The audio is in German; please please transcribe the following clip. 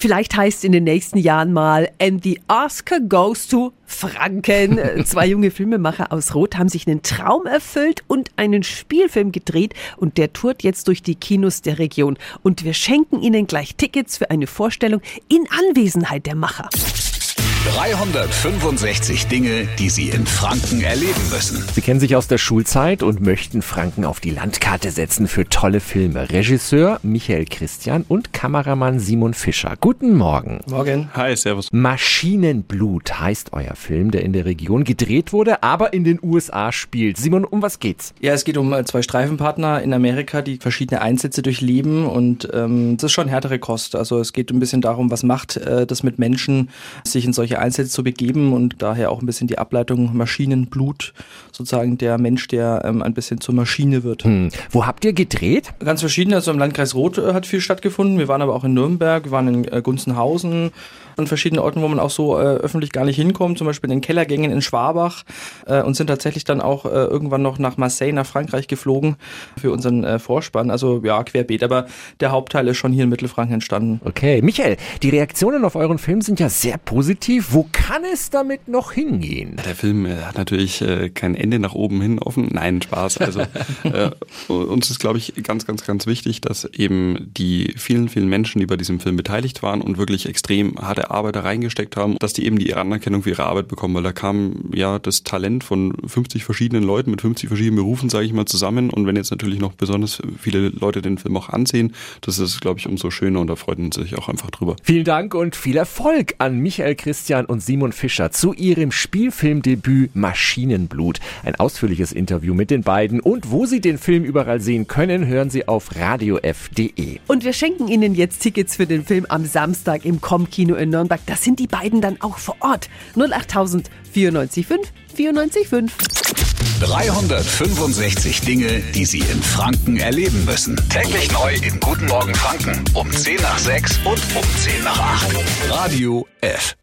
Vielleicht heißt in den nächsten Jahren mal And the Oscar goes to Franken. Zwei junge Filmemacher aus Rot haben sich einen Traum erfüllt und einen Spielfilm gedreht und der tourt jetzt durch die Kinos der Region. Und wir schenken Ihnen gleich Tickets für eine Vorstellung in Anwesenheit der Macher. 365 Dinge, die Sie in Franken erleben müssen. Sie kennen sich aus der Schulzeit und möchten Franken auf die Landkarte setzen für tolle Filme. Regisseur Michael Christian und Kameramann Simon Fischer. Guten Morgen. Morgen. Hi, servus. Maschinenblut heißt euer Film, der in der Region gedreht wurde, aber in den USA spielt. Simon, um was geht's? Ja, es geht um äh, zwei Streifenpartner in Amerika, die verschiedene Einsätze durchleben und ähm, das ist schon härtere Kost. Also es geht ein bisschen darum, was macht äh, das mit Menschen, sich in solche Einsätze zu begeben und daher auch ein bisschen die Ableitung Maschinenblut, sozusagen der Mensch, der ähm, ein bisschen zur Maschine wird. Hm. Wo habt ihr gedreht? Ganz verschieden, also im Landkreis Roth äh, hat viel stattgefunden. Wir waren aber auch in Nürnberg, wir waren in äh, Gunzenhausen, an verschiedenen Orten, wo man auch so äh, öffentlich gar nicht hinkommt, zum Beispiel in den Kellergängen in Schwabach äh, und sind tatsächlich dann auch äh, irgendwann noch nach Marseille, nach Frankreich geflogen für unseren äh, Vorspann. Also ja, querbeet, aber der Hauptteil ist schon hier in Mittelfranken entstanden. Okay, Michael, die Reaktionen auf euren Film sind ja sehr positiv. Wo kann es damit noch hingehen? Der Film äh, hat natürlich äh, kein Ende nach oben hin offen. Nein, Spaß. Also äh, uns ist, glaube ich, ganz, ganz, ganz wichtig, dass eben die vielen, vielen Menschen, die bei diesem Film beteiligt waren und wirklich extrem harte Arbeit da reingesteckt haben, dass die eben die Anerkennung für ihre Arbeit bekommen, weil da kam ja das Talent von 50 verschiedenen Leuten mit 50 verschiedenen Berufen, sage ich mal, zusammen. Und wenn jetzt natürlich noch besonders viele Leute den Film auch ansehen, das ist, glaube ich, umso schöner und da freut man sich auch einfach drüber. Vielen Dank und viel Erfolg an Michael Christian und Simon Fischer zu ihrem Spielfilmdebüt Maschinenblut. Ein ausführliches Interview mit den beiden und wo Sie den Film überall sehen können, hören Sie auf radiof.de. Und wir schenken Ihnen jetzt Tickets für den Film am Samstag im Com-Kino in Nürnberg. Das sind die beiden dann auch vor Ort. 08000 945 945. 365 Dinge, die Sie in Franken erleben müssen. Täglich neu in Guten Morgen Franken um 10 nach 6 und um 10 nach 8. Radio F.